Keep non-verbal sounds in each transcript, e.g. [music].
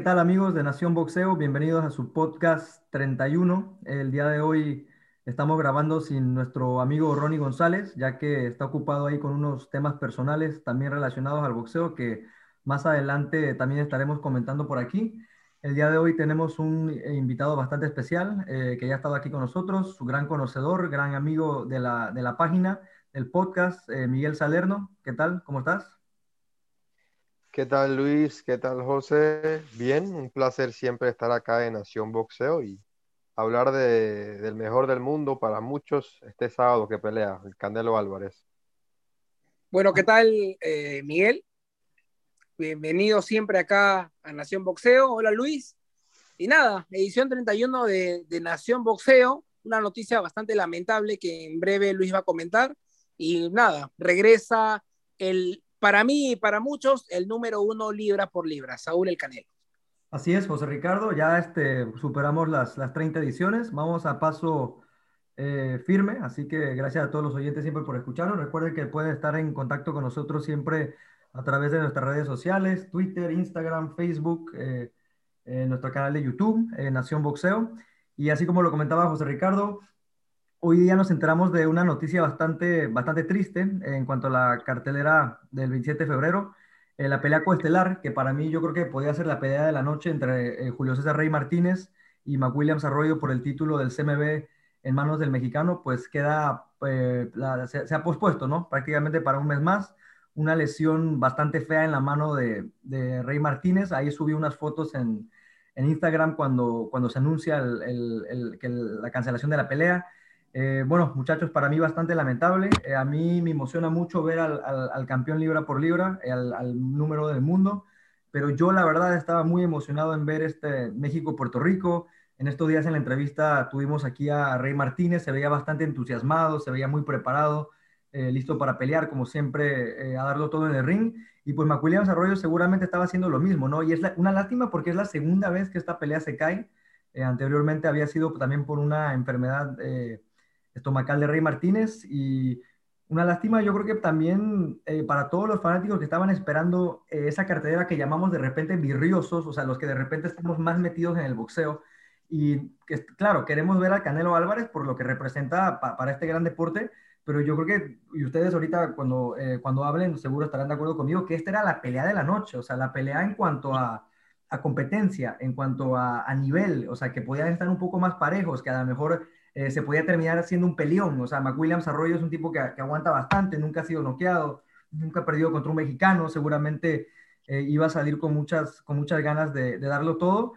¿qué tal amigos de Nación Boxeo? Bienvenidos a su podcast 31. El día de hoy estamos grabando sin nuestro amigo Ronnie González, ya que está ocupado ahí con unos temas personales también relacionados al boxeo que más adelante también estaremos comentando por aquí. El día de hoy tenemos un eh, invitado bastante especial eh, que ya ha estado aquí con nosotros, su gran conocedor, gran amigo de la, de la página, del podcast, eh, Miguel Salerno. ¿Qué tal? ¿Cómo estás? ¿Qué tal Luis? ¿Qué tal José? Bien, un placer siempre estar acá en Nación Boxeo y hablar de, del mejor del mundo para muchos este sábado que pelea, el Candelo Álvarez. Bueno, ¿qué tal eh, Miguel? Bienvenido siempre acá a Nación Boxeo. Hola Luis. Y nada, edición 31 de, de Nación Boxeo, una noticia bastante lamentable que en breve Luis va a comentar. Y nada, regresa el para mí y para muchos, el número uno libra por libra, Saúl El Canelo. Así es, José Ricardo, ya este, superamos las, las 30 ediciones, vamos a paso eh, firme, así que gracias a todos los oyentes siempre por escucharnos. Recuerden que pueden estar en contacto con nosotros siempre a través de nuestras redes sociales, Twitter, Instagram, Facebook, eh, nuestro canal de YouTube, Nación Boxeo. Y así como lo comentaba José Ricardo, Hoy día nos enteramos de una noticia bastante, bastante triste en cuanto a la cartelera del 27 de febrero, eh, la pelea coestelar, que para mí yo creo que podía ser la pelea de la noche entre eh, Julio César Rey Martínez y McWilliams Arroyo por el título del CMB en manos del mexicano, pues queda, eh, se, ha pospuesto, ¿no? Prácticamente para un mes más. Una lesión bastante fea en la mano de, Rey Martínez. Ahí subí unas fotos en, Instagram cuando, cuando se anuncia la cancelación de la pelea eh, bueno, muchachos, para mí bastante lamentable. Eh, a mí me emociona mucho ver al, campeón libra por libra, eh, al, número del mundo, pero yo la verdad estaba muy emocionado en ver este México-Puerto Rico. En estos días en la entrevista tuvimos aquí a Rey Martínez, se veía bastante entusiasmado, se veía muy preparado, listo para pelear, como siempre, a darlo todo en el ring. Y pues McWilliams Arroyo seguramente estaba haciendo lo mismo, ¿no? Y es una lástima porque es la segunda vez que esta pelea se cae. anteriormente había sido también por una enfermedad estomacal de Rey Martínez y una lástima, yo creo que también eh, para todos los fanáticos que estaban esperando eh, esa cartelera que llamamos de repente virriosos, o sea, los que de repente estamos más metidos en el boxeo. Y que, claro, queremos ver al Canelo Álvarez por lo que representa para este gran deporte, pero yo creo que, y ustedes ahorita cuando, eh, cuando hablen seguro estarán de acuerdo conmigo, que esta era la pelea de la noche, o sea, la pelea en cuanto a, a competencia, en cuanto a, a nivel, o sea, que podían estar un poco más parejos, que a lo mejor eh, se podía terminar siendo un peleón. O sea, McWilliams Arroyo es un tipo que, aguanta bastante, nunca ha sido noqueado, nunca ha perdido contra un mexicano, seguramente eh, iba a salir con muchas, con muchas ganas de, darlo todo.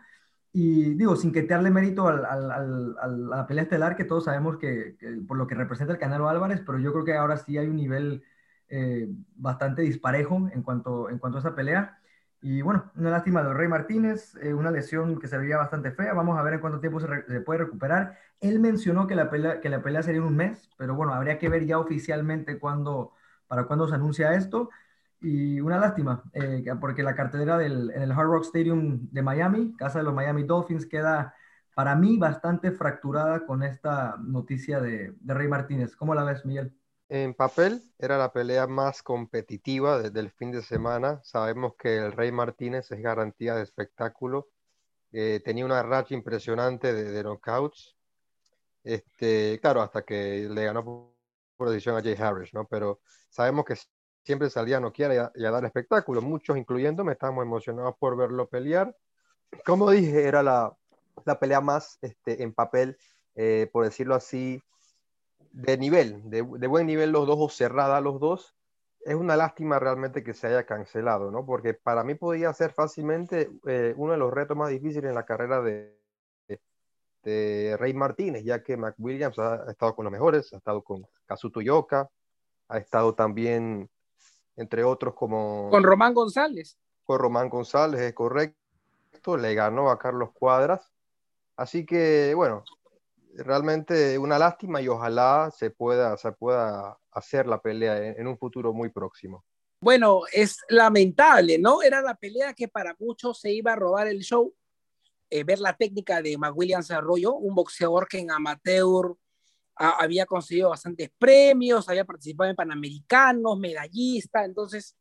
Y digo, sin quetearle mérito al, al, a la pelea estelar, que todos sabemos que, por lo que representa el Canelo Álvarez, pero yo creo que ahora sí hay un nivel eh, bastante disparejo en cuanto, en cuanto a esa pelea. Y bueno, una lástima de Rey Martínez, eh, una lesión que se veía bastante fea. Vamos a ver en cuánto tiempo se, puede recuperar. Él mencionó que la, pelea, que la pelea sería un mes, pero bueno, habría que ver ya oficialmente cuándo, para cuándo se anuncia esto. Y una lástima, eh, porque la cartelera del, en el Hard Rock Stadium de Miami, casa de los Miami Dolphins, queda para mí bastante fracturada con esta noticia de, de Rey Martínez. ¿Cómo la ves, Miguel? En papel era la pelea más competitiva desde el fin de semana. Sabemos que el Rey Martínez es garantía de espectáculo. Eh, tenía una racha impresionante de, knockouts. Este, claro, hasta que le ganó por, decisión a Jay Harris, ¿no? Pero sabemos que siempre salía a noquear y a, dar espectáculo. Muchos, incluyéndome, estábamos emocionados por verlo pelear. [clears throat] Como dije, era la, la pelea más este, en papel, eh, por decirlo así, de nivel, de, buen nivel los dos o cerrada los dos, es una lástima realmente que se haya cancelado, ¿no? Porque para mí podía ser fácilmente eh, uno de los retos más difíciles en la carrera de, de, Rey Martínez, ya que McWilliams ha, estado con los mejores, ha estado con Kazuto Yoka, ha estado también, entre otros, como... Con Román González. Con Román González, es correcto, le ganó a Carlos Cuadras. Así que, bueno, realmente una lástima y ojalá se pueda, se pueda hacer la pelea en, un futuro muy próximo. Bueno, es lamentable, ¿no? Era la pelea que para muchos se iba a robar el show. Eh, ver la técnica de McWilliams Arroyo, un boxeador que en amateur había conseguido bastantes premios, había participado en Panamericanos, medallista, entonces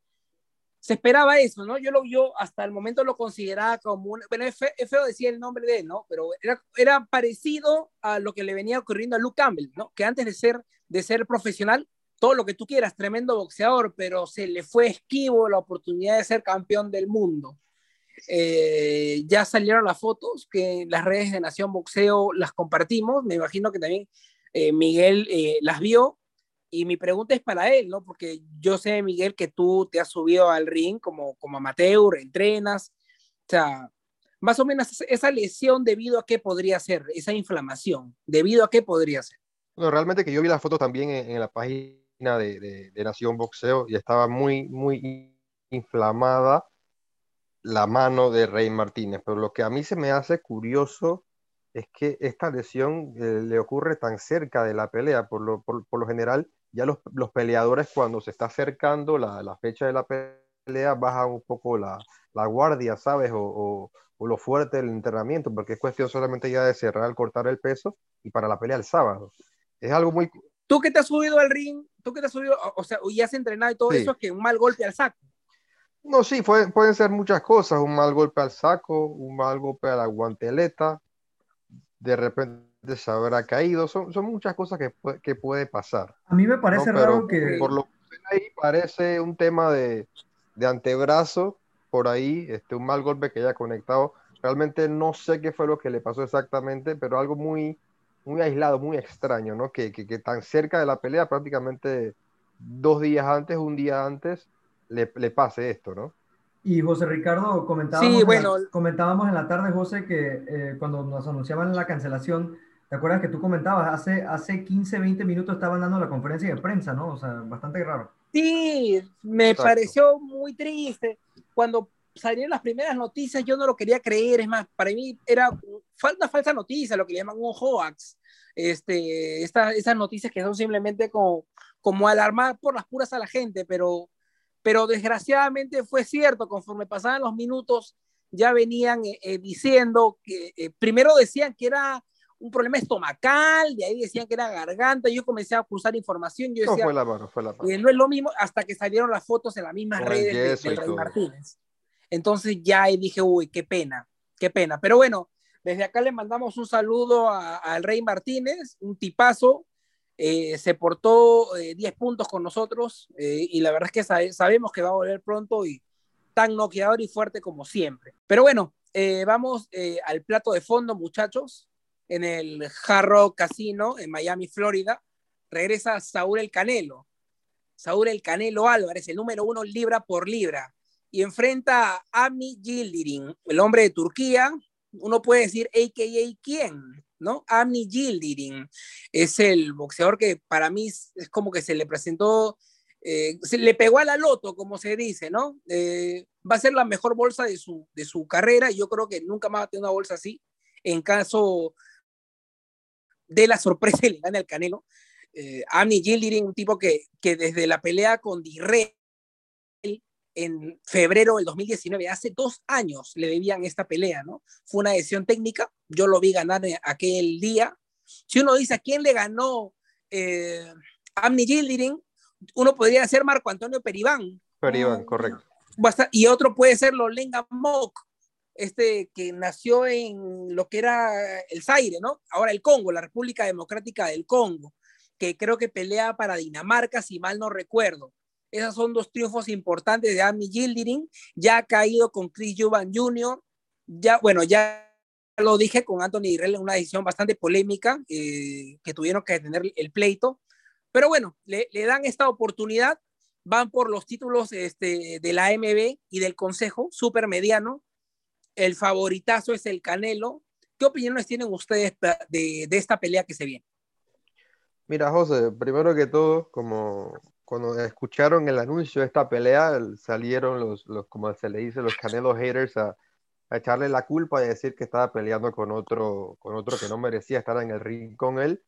se esperaba eso, ¿no? Yo, lo, yo hasta el momento lo consideraba como un, bueno, es, feo decir el nombre de él, ¿no? Pero era, era parecido a lo que le venía ocurriendo a Luke Campbell, ¿no? Que antes de ser, de ser profesional, todo lo que tú quieras, tremendo boxeador, pero se le fue esquivo la oportunidad de ser campeón del mundo. Eh, ya salieron las fotos que las redes de Nación Boxeo las compartimos, me imagino que también eh, Miguel eh, las vio y mi pregunta es para él, ¿no? Porque yo sé, Miguel, que tú te has subido al ring como, como amateur, entrenas, o sea, más o menos esa lesión debido a qué podría ser, esa inflamación, debido a qué podría ser. No, realmente que yo vi la foto también en, la página de, de, de, Nación Boxeo y estaba muy, muy inflamada la mano de Rey Martínez, pero lo que a mí se me hace curioso es que esta lesión eh, le ocurre tan cerca de la pelea, por lo, por, por lo general ya los, los, peleadores cuando se está acercando la, la, fecha de la pelea bajan un poco la, la guardia, ¿sabes? O, o, o, lo fuerte del entrenamiento, porque es cuestión solamente ya de cerrar, cortar el peso y para la pelea el sábado. Es algo muy... Tú que te has subido al ring, tú que te has subido, o sea, y has entrenado y todo sí. eso, es que un mal golpe al saco. No, sí, pueden, pueden ser muchas cosas, un mal golpe al saco, un mal golpe a la guanteleta, de repente se habrá caído, son, son muchas cosas que, que puede pasar. A mí me parece ¿no? raro que... Por lo que ahí parece un tema de, de, antebrazo, por ahí, este, un mal golpe que haya conectado. Realmente no sé qué fue lo que le pasó exactamente, pero algo muy, muy aislado, muy extraño, ¿no? Que, que, que tan cerca de la pelea, prácticamente dos días antes, un día antes, le, le pase esto, ¿no? Y José Ricardo, comentábamos, sí, bueno. en la, comentábamos en la tarde, José, que eh, cuando nos anunciaban la cancelación, ¿te acuerdas que tú comentabas? Hace, hace 15, 20 minutos estaban dando la conferencia de prensa, ¿no? O sea, bastante raro. Sí, me Exacto. pareció muy triste. Cuando salieron las primeras noticias, yo no lo quería creer. Es más, para mí era una falsa noticia, lo que llaman un hoax. Este, esta, esas noticias que son simplemente como, como alarmar por las puras a la gente, pero pero desgraciadamente fue cierto, conforme pasaban los minutos, ya venían eh, eh, diciendo que eh, primero decían que era un problema estomacal, de ahí decían que era garganta, yo comencé a cruzar información, yo decía, no, fue la mano, fue la mano. Eh, no es lo mismo hasta que salieron las fotos en las mismas Con redes del de Rey Martínez. Entonces ya ahí dije, uy, qué pena, qué pena. Pero bueno, desde acá le mandamos un saludo al Rey Martínez, un tipazo, eh, se portó eh, 10 puntos con nosotros eh, y la verdad es que sabe, sabemos que va a volver pronto y tan noqueador y fuerte como siempre. Pero bueno, eh, vamos eh, al plato de fondo, muchachos, en el Jarro Casino en Miami, Florida. Regresa Saúl El Canelo. Saúl El Canelo Álvarez, el número uno libra por libra. Y enfrenta a Ami Gildirin, el hombre de Turquía. Uno puede decir, a.k.a. quién, ¿no? Amni Gildirin es el boxeador que para mí es, como que se le presentó, eh, se le pegó a la loto, como se dice, ¿no? Eh, va a ser la mejor bolsa de su, de su carrera y yo creo que nunca más va a tener una bolsa así en caso de la sorpresa y le gane al Canelo. Eh, Amni Gildirin, un tipo que, que desde la pelea con Dirrell en febrero del 2019, hace dos años le debían esta pelea, ¿no? Fue una decisión técnica, yo lo vi ganar aquel día. Si uno dice a quién le ganó eh, Amni Gildirin, uno podría ser Marco Antonio Peribán. Peribán, correcto. Y otro puede ser Lolenga Mock, este que nació en lo que era el Zaire, ¿no? Ahora el Congo, la República Democrática del Congo, que creo que pelea para Dinamarca, si mal no recuerdo. Esos son dos triunfos importantes de Ami Gildirin. Ya ha caído con Chris Juvan Jr. Ya, bueno, ya lo dije con Anthony Dirrell en una decisión bastante polémica eh, que tuvieron que detener el pleito. Pero bueno, le, dan esta oportunidad. Van por los títulos este, de la AMB y del Consejo, súper mediano. El favoritazo es el Canelo. ¿Qué opiniones tienen ustedes de, esta pelea que se viene? Mira, José, primero que todo, como, cuando escucharon el anuncio de esta pelea, salieron los, los como se le dice, los Canelo haters a, a, echarle la culpa y decir que estaba peleando con otro, con otro que no merecía estar en el ring con él.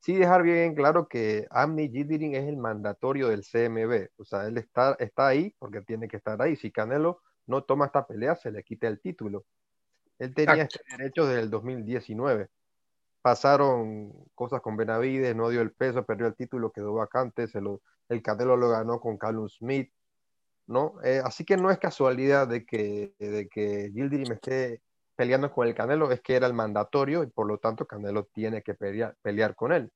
Sí dejar bien claro que Amni Gildirin es el mandatorio del CMB, o sea, él está, está ahí porque tiene que estar ahí. Si Canelo no toma esta pelea, se le quita el título. Él tenía Exacto. este derecho desde el 2019 pasaron cosas con Benavides, no dio el peso, perdió el título, quedó vacante, se lo, el Canelo lo ganó con Callum Smith. ¿no? Eh, así que no es casualidad de que, de que Gildirim esté peleando con el Canelo, es que era el mandatorio y por lo tanto Canelo tiene que pelear, pelear con él.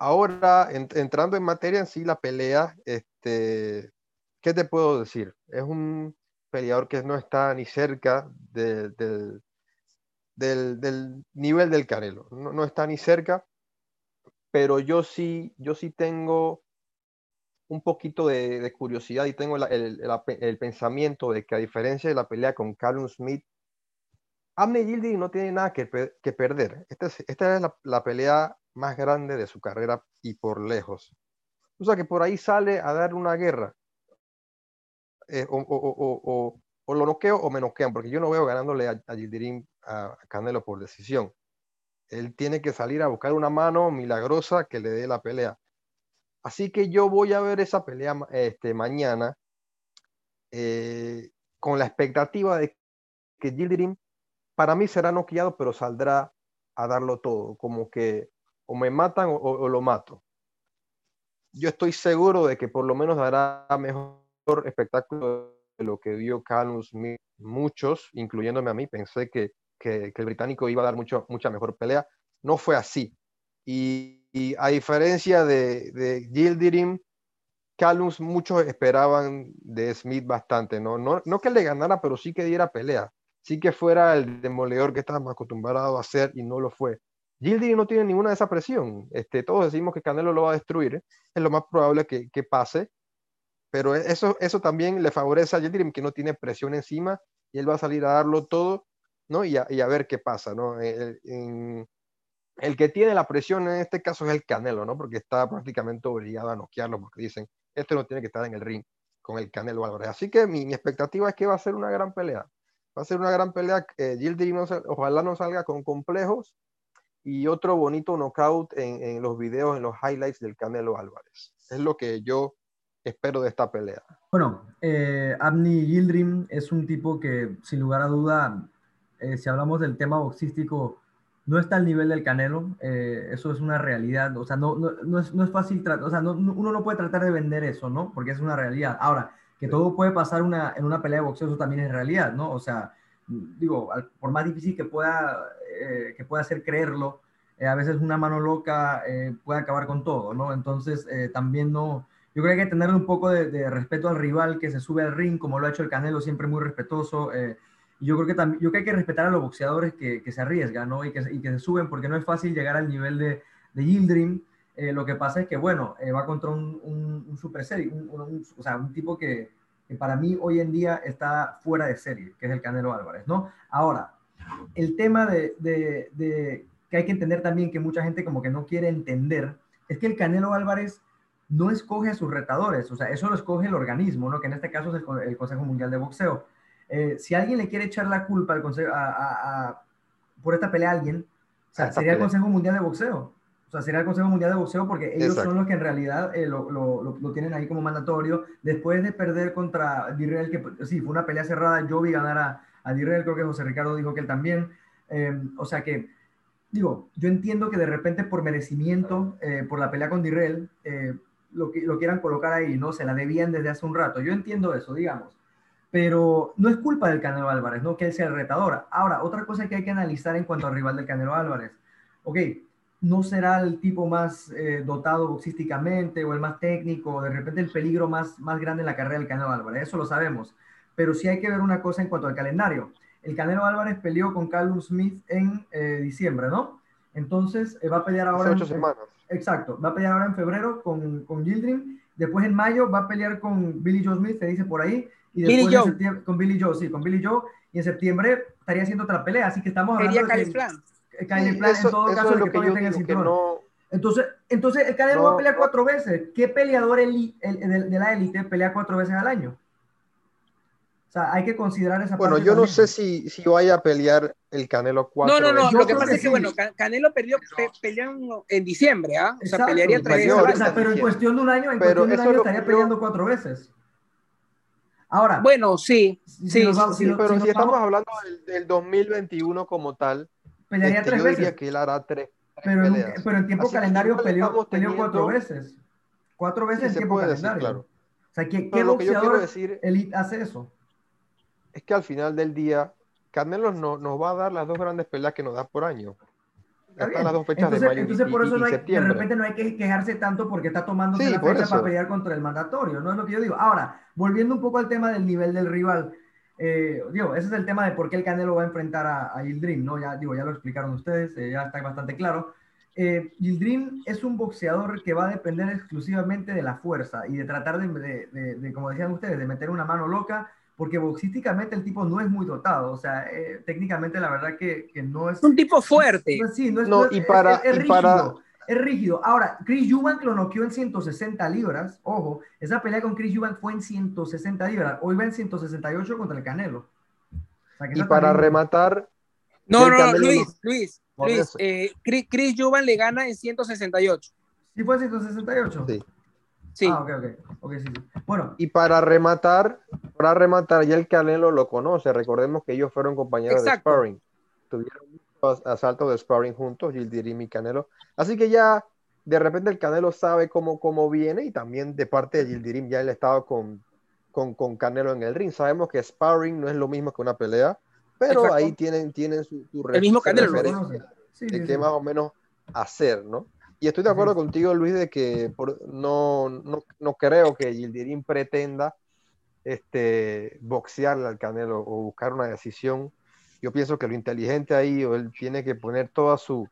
Ahora, entrando en materia en sí, la pelea, este, ¿qué te puedo decir? Es un peleador que no está ni cerca del, del, nivel del Canelo, no, no, está ni cerca, pero yo sí, yo sí tengo un poquito de, curiosidad y tengo el, el, pensamiento de que a diferencia de la pelea con Callum Smith, Abner Yildirim no tiene nada que, que perder. Esta es, esta es la, la, pelea más grande de su carrera y por lejos. O sea que por ahí sale a dar una guerra. Eh, o, o, o, lo noqueo o me noquean, porque yo no veo ganándole a, a a, Canelo por decisión. Él tiene que salir a buscar una mano milagrosa que le dé la pelea. Así que yo voy a ver esa pelea este, mañana eh, con la expectativa de que Gildirim para mí será noqueado, pero saldrá a darlo todo, como que o me matan o, lo mato. Yo estoy seguro de que por lo menos dará mejor espectáculo de lo que dio Canus. Muchos, incluyéndome a mí, pensé que, que, el británico iba a dar mucho, mucha mejor pelea. No fue así. Y, a diferencia de, de Gildirim, Calums muchos esperaban de Smith bastante, ¿no? ¿no? No que le ganara, pero sí que diera pelea. Sí que fuera el demoledor que estábamos acostumbrados a hacer y no lo fue. Gildirim no tiene ninguna de esa presión. Este, todos decimos que Canelo lo va a destruir. Es lo más probable que, que, pase. Pero eso, eso también le favorece a Gildirim, que no tiene presión encima y él va a salir a darlo todo ¿no? y, a, y a ver qué pasa. ¿no? El, el, que tiene la presión en este caso es el Canelo, ¿no? porque está prácticamente obligado a noquearlo, porque dicen, este no tiene que estar en el ring con el Canelo Álvarez. Así que mi, mi expectativa es que va a ser una gran pelea. Va a ser una gran pelea. Eh, Gildirim ojalá no salga con complejos y otro bonito knockout en, en, los videos, en los highlights del Canelo Álvarez. Es lo que yo espero de esta pelea. Bueno, eh, Abni Yildirim es un tipo que, sin lugar a duda, eh, si hablamos del tema boxístico, no está al nivel del Canelo. Eh, eso es una realidad. O sea, no, no, no es, no es, fácil o sea, uno no puede tratar de vender eso, ¿no? Porque es una realidad. Ahora, que todo puede pasar una, en una pelea de boxeo, eso también es realidad, ¿no? O sea, digo, por más difícil que pueda, eh, que pueda hacer creerlo, eh, a veces una mano loca eh, puede acabar con todo, ¿no? Entonces, eh, también no, yo creo que hay que tener un poco de, de, respeto al rival que se sube al ring, como lo ha hecho el Canelo, siempre muy respetuoso. y yo creo que también, yo creo que hay que respetar a los boxeadores que, que se arriesgan, ¿no? Y que, y que, se suben, porque no es fácil llegar al nivel de, de Yildirim. lo que pasa es que, bueno, va contra un, un, un super serie, un, un, o sea, un tipo que, que para mí hoy en día está fuera de serie, que es el Canelo Álvarez, ¿no? Ahora, el tema de, de, de, que hay que entender también que mucha gente como que no quiere entender, es que el Canelo Álvarez no escoge a sus retadores, o sea, eso lo escoge el organismo, ¿no? Que en este caso es el, el Consejo Mundial de Boxeo. Eh, si alguien le quiere echar la culpa al consejo, a, a, a, por esta pelea a alguien, o sea, sería el Consejo Mundial de Boxeo. O sea, sería el Consejo Mundial de Boxeo porque ellos Exacto. son los que en realidad eh, lo, lo, lo, lo, tienen ahí como mandatorio. Después de perder contra Dirrell, que sí, fue una pelea cerrada, yo vi ganar a, a Dirrell, creo que José Ricardo dijo que él también. Eh, o sea que, digo, yo entiendo que de repente por merecimiento, eh, por la pelea con Dirrell, lo, que, lo quieran colocar ahí, ¿no? Se la debían desde hace un rato. Yo entiendo eso, digamos. Pero no es culpa del Canelo Álvarez, ¿no? Que él sea el retador. Ahora, otra cosa que hay que analizar en cuanto al rival del Canelo Álvarez. Ok, no será el tipo más eh, dotado boxísticamente o el más técnico, de repente el peligro más, más grande en la carrera del Canelo Álvarez, eso lo sabemos. Pero sí hay que ver una cosa en cuanto al calendario. El Canelo Álvarez peleó con Callum Smith en eh, diciembre, ¿no? Entonces eh, va a pelear ahora. Ocho en, semanas. Exacto, va a pelear ahora en febrero con, con Gildrim. Después en mayo va a pelear con Billy Joe Smith, se dice por ahí. Y después Billy en septiembre, con Billy Joe, sí, con Billy Joe. Y en septiembre estaría haciendo otra pelea. Así que estamos hablando. Sería de que, Kyle sí, Plan, en todo caso, es lo que yo digo, el cinturón. No, entonces, entonces, el Canelo no, va a pelear cuatro veces. ¿Qué peleador el, el, el, de, la élite pelea cuatro veces al año? O sea, hay que considerar esa Bueno, parte yo no sé si, si vaya a pelear el Canelo cuatro No, no, no. Lo que pasa que es que, sí. bueno, Canelo perdió, pe, peleó en diciembre, ¿ah? O sea, pelearía tres veces. Peleó O sea, pero en cuestión de un año, en Pero cuestión de un año estaría yo- peleando cuatro veces. Ahora, Bueno, sí, si sí, vamos- si Pero si estamos vamos- hablando del, del 2021 como tal, pelearía este, tres yo veces. diría que él hará tres, tres Pero en, pero en tiempo Así calendario peleó, peleó cuatro veces. Cuatro veces Sí, en tiempo calendario. claro. O sea, ¿qué, qué boxeador decir elite hace eso? Es que al final del día, Canelo no, nos va a dar las dos grandes peleas que nos da por año. Están las dos fechas entonces, de mayo entonces por eso no hay, de repente no hay que quejarse tanto porque está tomando la fecha para pelear contra el mandatorio, no es lo que yo digo. Ahora, volviendo un poco al tema del nivel del rival, eh, digo, ese es el tema de por qué el Canelo va a enfrentar a, a Yildirim, ¿no? Ya, digo, ya lo explicaron ustedes, eh, ya está bastante claro. Eh, Yildirim es un boxeador que va a depender exclusivamente de la fuerza y de tratar de, de, de, como decían ustedes, de meter una mano loca, porque boxísticamente el tipo no es muy dotado, o sea, eh, técnicamente la verdad que, que, no es... Un tipo fuerte. No, sí, no es, no, y para, es, rígido. Para... Es rígido. Ahora, Chris Eubank lo noqueó en 160 libras. Ojo, esa pelea con Chris Eubank fue en 160 libras. Hoy va en 168 contra el Canelo. O sea, y para rematar... No, no, no, Luis, Luis, Luis, eh, Chris, Chris le gana en 168. ¿Sí fue en 168? Sí. Sí. Ah, ok, ok. okay sí, sí. Bueno. Y para rematar, para rematar, ya el Canelo lo conoce. Recordemos que ellos fueron compañeros de sparring. Tuvieron muchos asaltos de sparring juntos, Gildirim y Canelo. Así que ya de repente el Canelo sabe cómo, cómo viene y también de parte de Gildirim ya él ha estado con, con, con, Canelo en el ring. Sabemos que sparring no es lo mismo que una pelea, pero ahí tienen, tienen su, su El mismo Canelo de qué más o menos hacer, ¿no? Y estoy de acuerdo contigo, Luis, de que no, no, no, creo que Gildirín pretenda este, boxearle al Canelo o buscar una decisión. Yo pienso que lo inteligente ahí, o él tiene que poner toda su,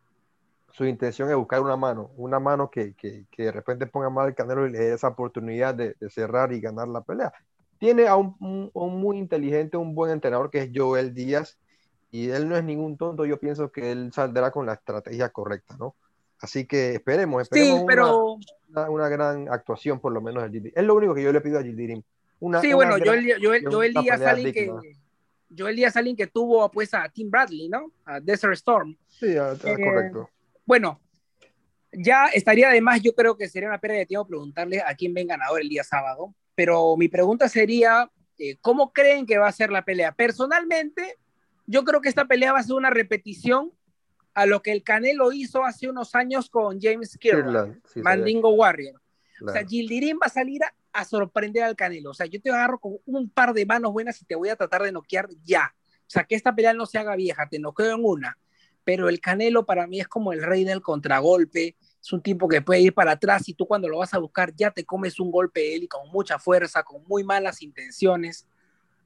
su intención es buscar una mano, una mano que, que, que, de repente ponga mal al Canelo y le dé esa oportunidad de, de cerrar y ganar la pelea. Tiene a un, un, muy inteligente, un buen entrenador que es Joel Díaz, y él no es ningún tonto, yo pienso que él saldrá con la estrategia correcta, ¿no? Así que esperemos, esperemos pero... una, gran actuación por lo menos de Gildirim. Es lo único que yo le pido a Gildirim. Una, sí, bueno, yo, yo, yo, el día salí que yo el día salí que tuvo pues a Tim Bradley, ¿no? A Desert Storm. Sí, eh, correcto. Bueno, ya estaría además, yo creo que sería una pérdida de tiempo preguntarle a quién ven ganador el día sábado, pero mi pregunta sería, eh, ¿cómo creen que va a ser la pelea? Personalmente, yo creo que esta pelea va a ser una repetición a lo que el Canelo hizo hace unos años con James Kirkland, Mandingo Warrior. O sea, Gildirim va a salir a, sorprender al Canelo. O sea, yo te agarro con un par de manos buenas y te voy a tratar de noquear ya. O sea, que esta pelea no se haga vieja, te noqueo en una. Pero el Canelo para mí es como el rey del contragolpe. Es un tipo que puede ir para atrás y tú cuando lo vas a buscar ya te comes un golpe él y con mucha fuerza, con muy malas intenciones.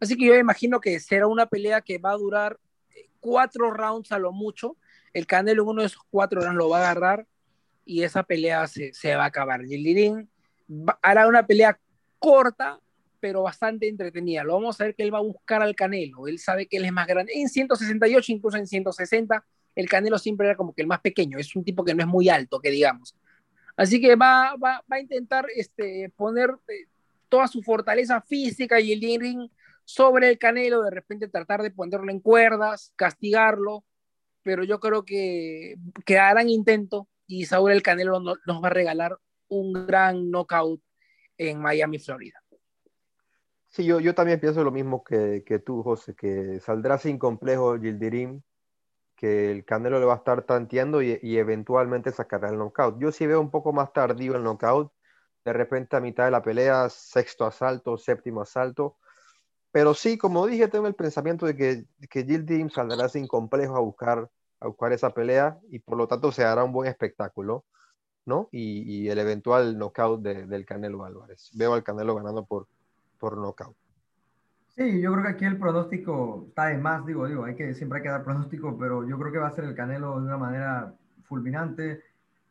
Así que yo imagino que será una pelea que va a durar eh, cuatro rounds a lo mucho el Canelo uno de esos cuatro rounds lo va a agarrar y esa pelea se, se va a acabar. Gildirín hará una pelea corta, pero bastante entretenida. Lo vamos a ver que él va a buscar al Canelo. Él sabe que él es más grande. En 168, incluso en 160, el Canelo siempre era como que el más pequeño. Es un tipo que no es muy alto, que digamos. Así que va, va, va a intentar este, poner eh, toda su fortaleza física y el ring sobre el Canelo, de repente tratar de ponerlo en cuerdas, castigarlo, pero yo creo que, que harán intento y Saúl El Canelo nos, va a regalar un gran knockout en Miami, Florida. Sí, yo, yo también pienso lo mismo que, que tú, José, que saldrá sin complejo Gildirim, que el Canelo le va a estar tanteando y, y, eventualmente sacará el knockout. Yo sí veo un poco más tardío el knockout, de repente a mitad de la pelea, sexto asalto, séptimo asalto, pero sí, como dije, tengo el pensamiento de que, que Jill saldrá sin complejo a buscar, a buscar esa pelea y por lo tanto se hará un buen espectáculo, ¿no? Y, y el eventual knockout de, del Canelo Álvarez. Veo al Canelo ganando por, por knockout. Sí, yo creo que aquí el pronóstico está de más, digo, digo, hay que, siempre hay que dar pronóstico, pero yo creo que va a ser el Canelo de una manera fulminante,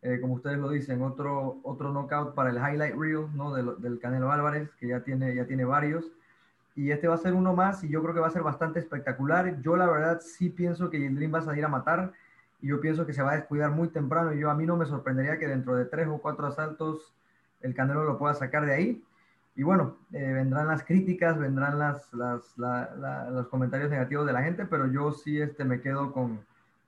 eh, como ustedes lo dicen, otro, otro knockout para el highlight reel, ¿no? Del, del Canelo Álvarez, que ya tiene, ya tiene varios y este va a ser uno más y yo creo que va a ser bastante espectacular. Yo la verdad sí pienso que Yildirim va a salir a matar y yo pienso que se va a descuidar muy temprano y yo a mí no me sorprendería que dentro de tres o cuatro asaltos el Canelo lo pueda sacar de ahí. Y bueno, eh, vendrán las críticas, vendrán las, las los comentarios negativos de la gente, pero yo sí este, me quedo con,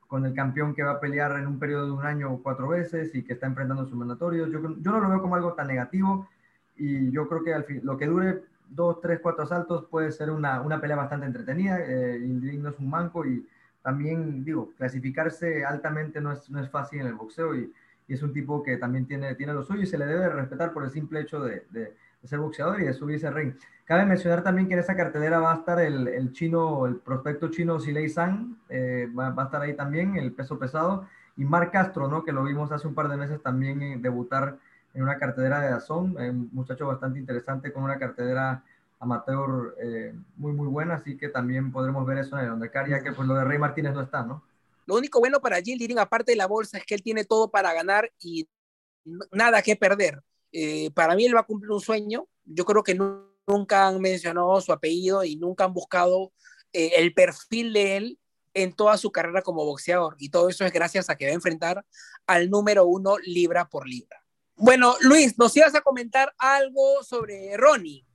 con el campeón que va a pelear en un periodo de un año cuatro veces y que está enfrentando sus mandatorios. Yo, yo no lo veo como algo tan negativo y yo creo que al fin, lo que dure dos, tres, cuatro asaltos puede ser una, una pelea bastante entretenida. Eh, no es un manco y también, digo, clasificarse altamente no es, no es fácil en el boxeo y, y, es un tipo que también tiene, tiene lo suyo y se le debe respetar por el simple hecho de, de, ser boxeador y de subirse al ring. Cabe mencionar también que en esa cartelera va a estar el, el chino, el prospecto chino Silei San, eh, va, va, a estar ahí también, el peso pesado, y Marc Castro, ¿no? Que lo vimos hace un par de meses también eh, debutar en una cartelera de Dazón, un muchacho bastante interesante con una cartelera amateur eh, muy, muy buena, así que también podremos ver eso en el Undercard, ya que pues lo de Rey Martínez no está, ¿no? Lo único bueno para Jill Dirin, aparte de la bolsa, es que él tiene todo para ganar y nada que perder. Eh, para mí él va a cumplir un sueño. Yo creo que nunca han mencionado su apellido y nunca han buscado eh, el perfil de él en toda su carrera como boxeador. Y todo eso es gracias a que va a enfrentar al número uno libra por libra. Bueno, Luis, ¿nos ibas a comentar algo sobre Ronnie?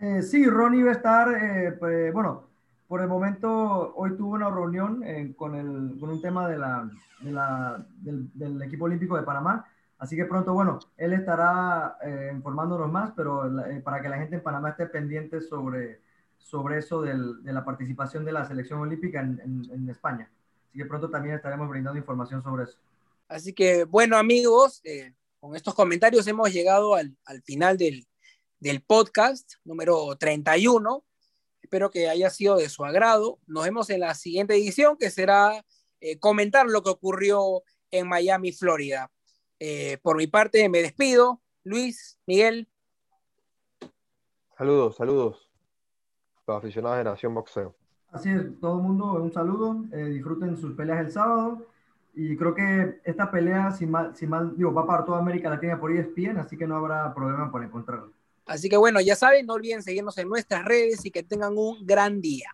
Eh, sí, Ronnie va a estar, eh, pues, bueno, por el momento hoy tuvo una reunión eh, con, el, con un tema de la, de la del, del, equipo olímpico de Panamá, así que pronto, bueno, él estará informándonos más, pero para que la gente en Panamá esté pendiente sobre, sobre eso del, de la participación de la selección olímpica en, en, en, España. Así que pronto también estaremos brindando información sobre eso. Así que, bueno, amigos, eh, con estos comentarios hemos llegado al, al final del, del podcast número 31. Espero que haya sido de su agrado. Nos vemos en la siguiente edición, que será eh, comentar lo que ocurrió en Miami, Florida. Eh, por mi parte, me despido. Luis, Miguel. Saludos, saludos. Los aficionados de Nación Boxeo. Así es, todo el mundo, un saludo. Eh, disfruten sus peleas el sábado. Y creo que esta pelea, si mal, si mal digo, va para toda América Latina por ESPN, así que no habrá problema por encontrarla. Así que bueno, ya saben, no olviden seguirnos en nuestras redes y que tengan un gran día.